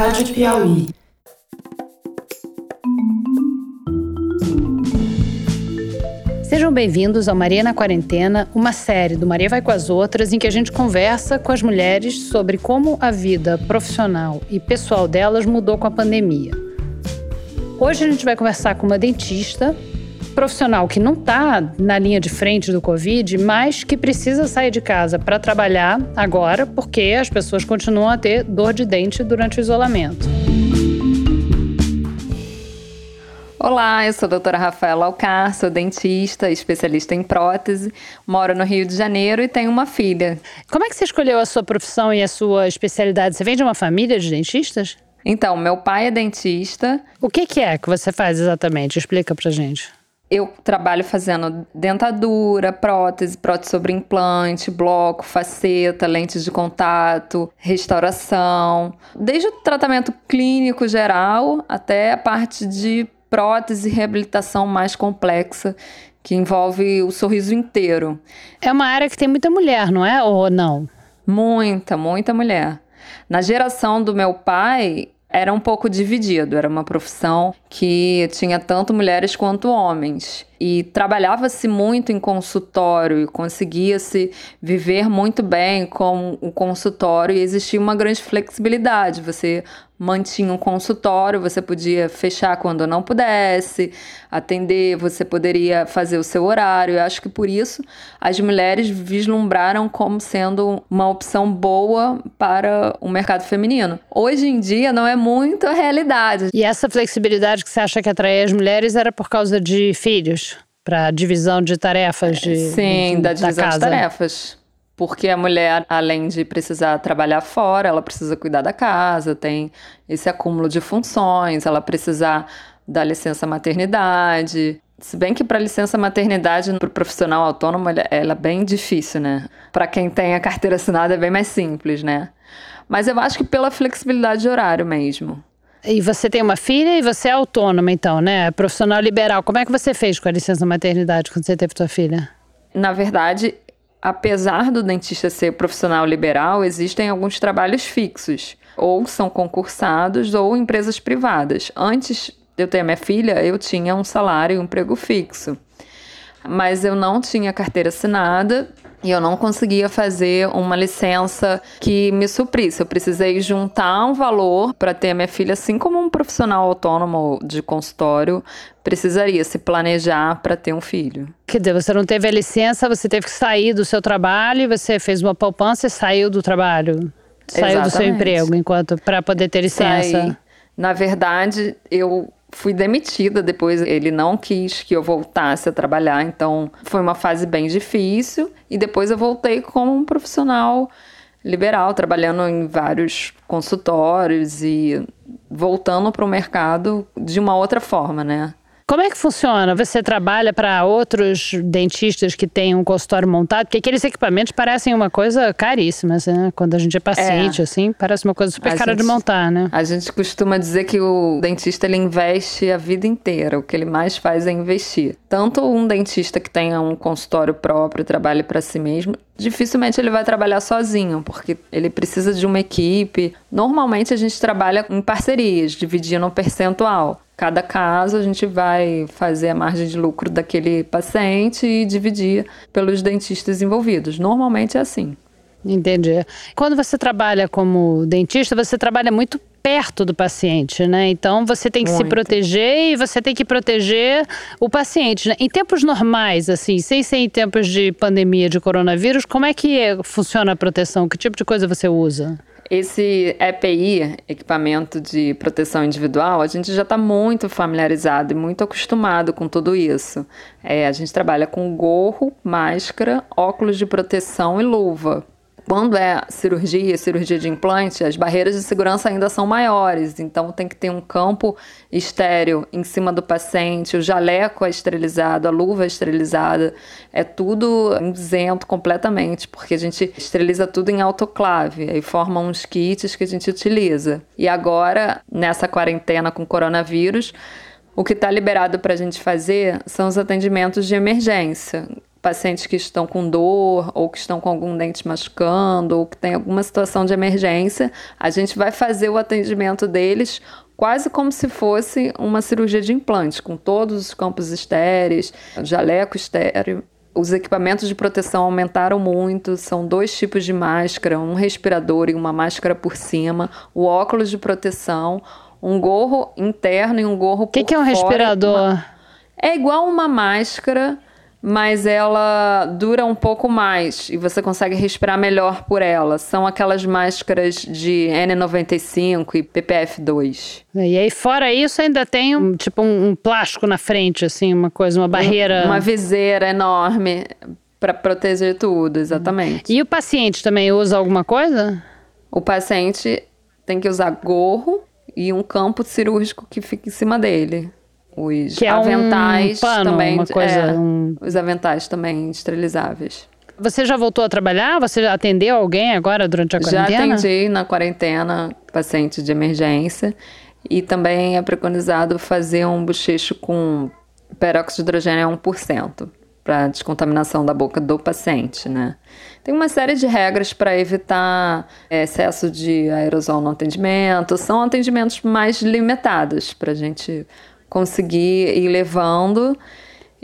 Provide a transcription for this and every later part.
Rádio Piauí. Sejam bem-vindos ao Maria na Quarentena, uma série do Maria Vai com as Outras, em que a gente conversa com as mulheres sobre como a vida profissional e pessoal delas mudou com a pandemia. Hoje a gente vai conversar com uma dentista, profissional que não está na linha de frente do Covid, mas que precisa sair de casa para trabalhar agora, porque as pessoas continuam a ter dor de dente durante o isolamento. Olá, eu sou a doutora Rafaela Alcar, sou dentista, especialista em prótese, moro no Rio de Janeiro e tenho uma filha. Como é que você escolheu a sua profissão e a sua especialidade? Você vem de uma família de dentistas? Então, meu pai é dentista. O que, que é que você faz exatamente? Explica pra gente. Eu trabalho fazendo dentadura, prótese, prótese sobre implante, bloco, faceta, lentes de contato, restauração, desde o tratamento clínico geral até a parte de prótese e reabilitação mais complexa, que envolve o sorriso inteiro. É uma área que tem muita mulher, não é? Ou não? Muita, muita mulher. Na geração do meu pai, era um pouco dividido, era uma profissão que tinha tanto mulheres quanto homens. E trabalhava-se muito em consultório e conseguia-se viver muito bem com o consultório e existia uma grande flexibilidade. Você mantinha um consultório, você podia fechar quando não pudesse, atender, você poderia fazer o seu horário. Eu acho que por isso as mulheres vislumbraram como sendo uma opção boa para o mercado feminino. Hoje em dia não é muito a realidade. E essa flexibilidade que você acha que atraía as mulheres era por causa de filhos? Para divisão de tarefas de Sim, da divisão da de tarefas. Porque a mulher, além de precisar trabalhar fora, ela precisa cuidar da casa, tem esse acúmulo de funções, ela precisa da licença maternidade. Se bem que para licença maternidade para o profissional autônomo ela é bem difícil, né? Para quem tem a carteira assinada é bem mais simples, né? Mas eu acho que pela flexibilidade de horário mesmo. E você tem uma filha e você é autônoma, então, né? Profissional liberal. Como é que você fez com a licença maternidade quando você teve sua filha? Na verdade, apesar do dentista ser profissional liberal, existem alguns trabalhos fixos, ou são concursados ou empresas privadas. Antes de eu ter minha filha, eu tinha um salário e um emprego fixo. Mas eu não tinha carteira assinada e eu não conseguia fazer uma licença que me suprisse. Eu precisei juntar um valor para ter a minha filha, assim como um profissional autônomo de consultório precisaria se planejar para ter um filho. Quer dizer, você não teve a licença, você teve que sair do seu trabalho, você fez uma poupança e saiu do trabalho. Saiu Exatamente. do seu emprego enquanto para poder ter licença. Saí. Na verdade, eu fui demitida depois. Ele não quis que eu voltasse a trabalhar, então foi uma fase bem difícil. E depois eu voltei como um profissional liberal, trabalhando em vários consultórios e voltando para o mercado de uma outra forma, né? Como é que funciona? Você trabalha para outros dentistas que têm um consultório montado? Porque aqueles equipamentos parecem uma coisa caríssima, né? Quando a gente é paciente, é. assim, parece uma coisa super a cara gente, de montar, né? A gente costuma dizer que o dentista ele investe a vida inteira. O que ele mais faz é investir. Tanto um dentista que tenha um consultório próprio, trabalhe para si mesmo, dificilmente ele vai trabalhar sozinho, porque ele precisa de uma equipe. Normalmente a gente trabalha em parcerias, dividindo um percentual. Cada caso a gente vai fazer a margem de lucro daquele paciente e dividir pelos dentistas envolvidos. Normalmente é assim. Entendi. Quando você trabalha como dentista, você trabalha muito perto do paciente, né? Então você tem que muito. se proteger e você tem que proteger o paciente. Né? Em tempos normais, assim, sem ser em tempos de pandemia de coronavírus, como é que funciona a proteção? Que tipo de coisa você usa? Esse EPI, equipamento de proteção individual, a gente já está muito familiarizado e muito acostumado com tudo isso. É, a gente trabalha com gorro, máscara, óculos de proteção e luva quando é cirurgia, cirurgia de implante, as barreiras de segurança ainda são maiores, então tem que ter um campo estéreo em cima do paciente, o jaleco é esterilizado, a luva é esterilizada, é tudo isento completamente, porque a gente esteriliza tudo em autoclave, aí forma uns kits que a gente utiliza. E agora, nessa quarentena com coronavírus, o que está liberado para a gente fazer são os atendimentos de emergência, pacientes que estão com dor ou que estão com algum dente machucando ou que tem alguma situação de emergência, a gente vai fazer o atendimento deles quase como se fosse uma cirurgia de implante, com todos os campos estéreis, jaleco estéreo. Os equipamentos de proteção aumentaram muito, são dois tipos de máscara, um respirador e uma máscara por cima, o óculos de proteção, um gorro interno e um gorro por O que, que é um fora. respirador? É igual uma máscara, mas ela dura um pouco mais e você consegue respirar melhor por ela. São aquelas máscaras de N95 e PPF2. E aí, fora isso, ainda tem um, tipo um, um plástico na frente, assim, uma coisa, uma barreira. Uma viseira enorme para proteger tudo, exatamente. E o paciente também usa alguma coisa? O paciente tem que usar gorro e um campo cirúrgico que fica em cima dele. Os Que é um aventais pano, também. uma coisa, é, um- Os aventais também esterilizáveis. Você já voltou a trabalhar? Você já atendeu alguém agora durante a Já quarentena? atendi na quarentena paciente de emergência e também é preconizado fazer um bochecho com peróxido de hidrogênio a 1% para descontaminação da boca do paciente, né? Tem uma série de regras para evitar é, excesso de aerosol no atendimento. São atendimentos mais limitados para a gente conseguir ir levando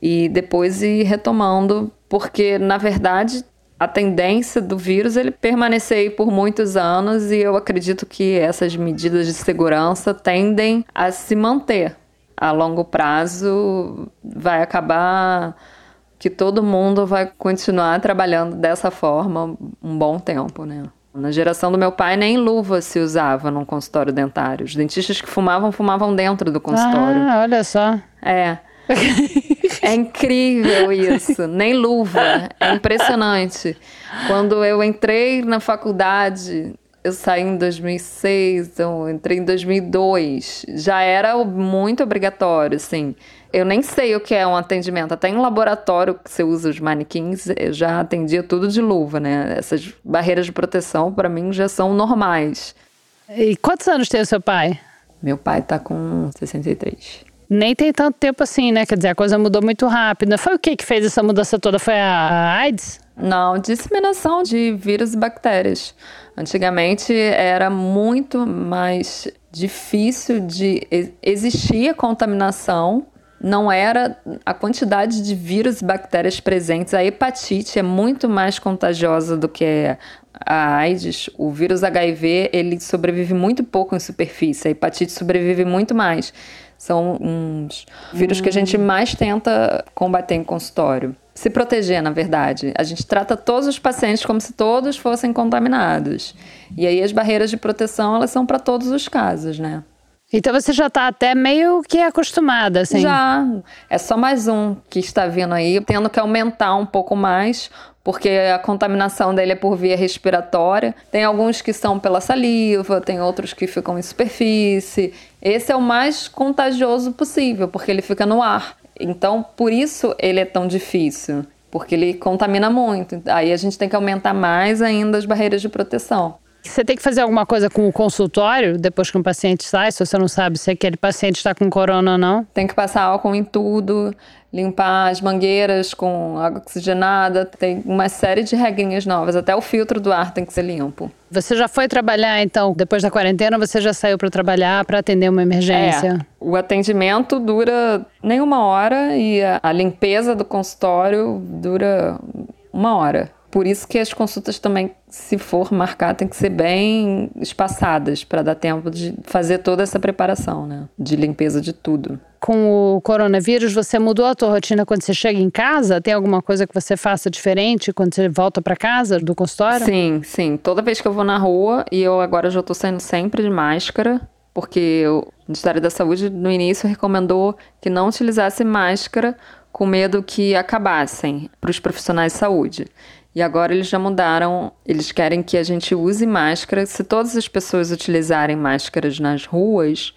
e depois ir retomando, porque na verdade a tendência do vírus ele permanecer aí por muitos anos e eu acredito que essas medidas de segurança tendem a se manter. A longo prazo vai acabar que todo mundo vai continuar trabalhando dessa forma um bom tempo, né? Na geração do meu pai, nem luva se usava num consultório dentário. Os dentistas que fumavam, fumavam dentro do consultório. Ah, olha só. É. É incrível isso, nem luva, é impressionante. Quando eu entrei na faculdade, eu saí em 2006, então eu entrei em 2002, já era muito obrigatório, assim. Eu nem sei o que é um atendimento, até em laboratório que você usa os manequins, eu já atendia tudo de luva, né? Essas barreiras de proteção, para mim, já são normais. E quantos anos tem o seu pai? Meu pai tá com 63. Nem tem tanto tempo assim, né? Quer dizer, a coisa mudou muito rápido. Foi o que que fez essa mudança toda? Foi a, AIDS? Não, disseminação de vírus e bactérias. Antigamente era muito mais difícil de e- existir a contaminação, não era a quantidade de vírus e bactérias presentes. A hepatite é muito mais contagiosa do que a AIDS. O vírus HIV, ele sobrevive muito pouco em superfície. A hepatite sobrevive muito mais. São uns vírus que a gente mais tenta combater em consultório. Se proteger, na verdade. A gente trata todos os pacientes como se todos fossem contaminados. E aí as barreiras de proteção, elas são para todos os casos, né? Então você já tá até meio que acostumada, assim. Já. É só mais um que está vindo aí, tendo que aumentar um pouco mais, porque a contaminação dele é por via respiratória. Tem alguns que são pela saliva, tem outros que ficam em superfície. Esse é o mais contagioso possível, porque ele fica no ar. Então, por isso ele é tão difícil, porque ele contamina muito. Aí a gente tem que aumentar mais ainda as barreiras de proteção. Você tem que fazer alguma coisa com o consultório depois que um paciente sai, se você não sabe se aquele paciente está com corona ou não. Tem que passar álcool em tudo, limpar as mangueiras com água oxigenada. Tem uma série de regrinhas novas. Até o filtro do ar tem que ser limpo. Você já foi trabalhar, então, depois da quarentena, você já saiu para trabalhar para atender uma emergência? É, o atendimento dura nem uma hora e a, a limpeza do consultório dura uma hora. Por isso que as consultas também, se for marcar, tem que ser bem espaçadas para dar tempo de fazer toda essa preparação, né? De limpeza de tudo. Com o coronavírus, você mudou a tua rotina quando você chega em casa? Tem alguma coisa que você faça diferente quando você volta para casa do consultório? Sim, sim. Toda vez que eu vou na rua, e eu agora já tô saindo sempre de máscara, porque o Ministério da Saúde no início recomendou que não utilizasse máscara com medo que acabassem para os profissionais de saúde. E agora eles já mudaram, eles querem que a gente use máscara. Se todas as pessoas utilizarem máscaras nas ruas,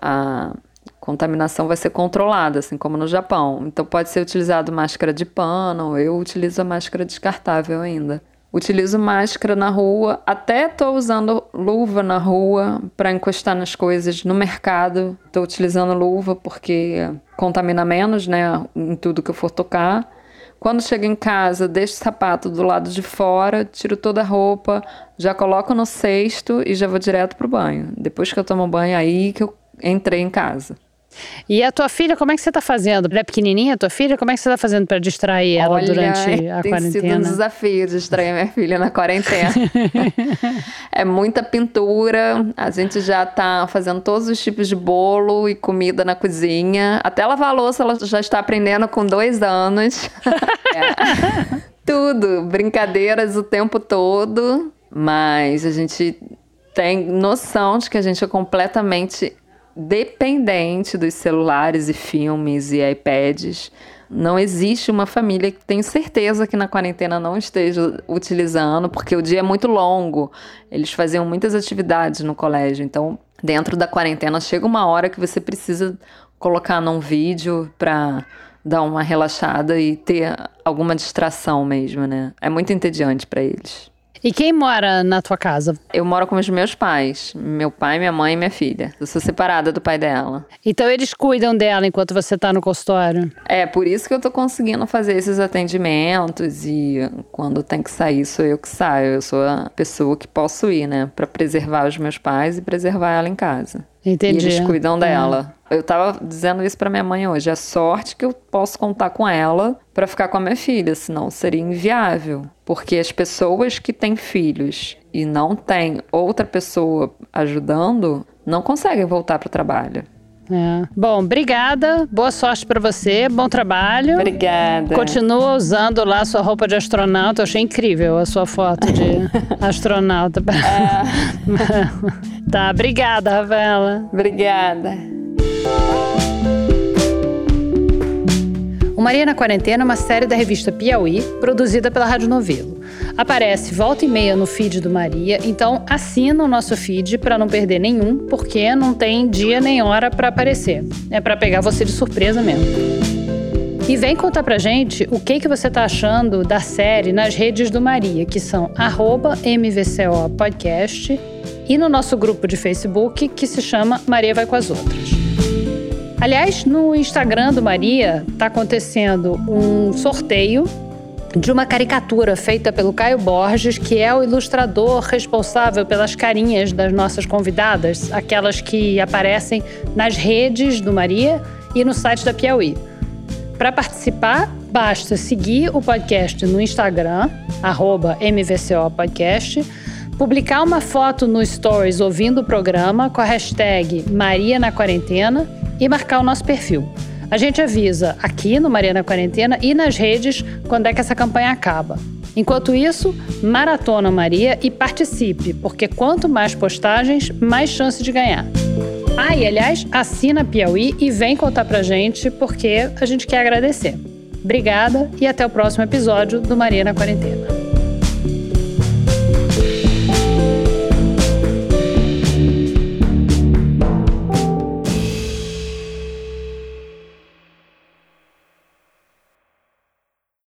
a contaminação vai ser controlada, assim como no Japão. Então pode ser utilizado máscara de pano, eu utilizo a máscara descartável ainda. Utilizo máscara na rua, até tô usando luva na rua para encostar nas coisas no mercado. Tô utilizando luva porque contamina menos, né, em tudo que eu for tocar. Quando chego em casa, deixo o sapato do lado de fora, tiro toda a roupa, já coloco no cesto e já vou direto pro banho. Depois que eu tomo banho, aí que eu entrei em casa. E a tua filha, como é que você está fazendo? Ela é pequenininha, a tua filha? Como é que você está fazendo para distrair ela Olha, durante a tem quarentena? sido um desafio distrair minha filha na quarentena. é muita pintura, a gente já está fazendo todos os tipos de bolo e comida na cozinha. Até lavar a louça ela já está aprendendo com dois anos. é. Tudo, brincadeiras o tempo todo, mas a gente tem noção de que a gente é completamente dependente dos celulares e filmes e iPads. Não existe uma família que tenho certeza que na quarentena não esteja utilizando, porque o dia é muito longo. Eles faziam muitas atividades no colégio, então dentro da quarentena chega uma hora que você precisa colocar num vídeo para dar uma relaxada e ter alguma distração mesmo, né? É muito entediante para eles. E quem mora na tua casa? Eu moro com os meus pais, meu pai, minha mãe e minha filha. Eu sou separada do pai dela. Então eles cuidam dela enquanto você tá no consultório? É, por isso que eu tô conseguindo fazer esses atendimentos e quando tem que sair sou eu que saio. Eu sou a pessoa que posso ir, né, para preservar os meus pais e preservar ela em casa. Entendi. E eles cuidam dela. Eu tava dizendo isso para minha mãe hoje. A sorte que eu posso contar com ela para ficar com a minha filha, senão seria inviável. Porque as pessoas que têm filhos e não têm outra pessoa ajudando, não conseguem voltar para o trabalho. É. Bom, obrigada. Boa sorte para você. Bom trabalho. Obrigada. Continua usando lá sua roupa de astronauta. Eu achei incrível a sua foto de astronauta. É. tá, obrigada, Ravela. Obrigada. O Maria na Quarentena é uma série da revista Piauí, produzida pela Rádio Novelo. Aparece volta e meia no feed do Maria, então assina o nosso feed para não perder nenhum, porque não tem dia nem hora para aparecer. É para pegar você de surpresa mesmo. E vem contar pra gente o que, que você tá achando da série nas redes do Maria, que são MVCO Podcast e no nosso grupo de Facebook, que se chama Maria Vai com as Outras. Aliás, no Instagram do Maria está acontecendo um sorteio de uma caricatura feita pelo Caio Borges, que é o ilustrador responsável pelas carinhas das nossas convidadas, aquelas que aparecem nas redes do Maria e no site da Piauí. Para participar, basta seguir o podcast no Instagram, MVCOPodcast, publicar uma foto no Stories ouvindo o programa com a hashtag Maria na Quarentena e marcar o nosso perfil. A gente avisa aqui no Mariana Quarentena e nas redes quando é que essa campanha acaba. Enquanto isso, maratona Maria e participe, porque quanto mais postagens, mais chance de ganhar. Ah, e aliás, assina Piauí e vem contar pra gente, porque a gente quer agradecer. Obrigada e até o próximo episódio do Maria na Quarentena.